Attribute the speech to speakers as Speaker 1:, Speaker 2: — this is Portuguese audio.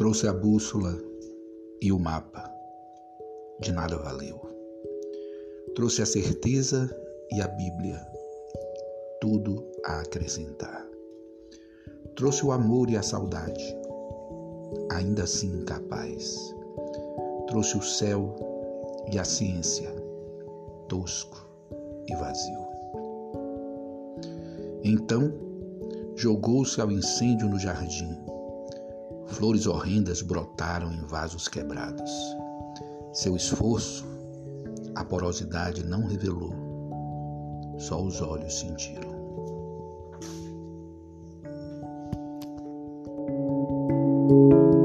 Speaker 1: Trouxe a bússola e o mapa. De nada valeu. Trouxe a certeza e a Bíblia. Tudo a acrescentar. Trouxe o amor e a saudade. Ainda assim incapaz. Trouxe o céu e a ciência. Tosco e vazio. Então, jogou-se ao incêndio no jardim Flores horrendas brotaram em vasos quebrados. Seu esforço, a porosidade não revelou, só os olhos sentiram. thank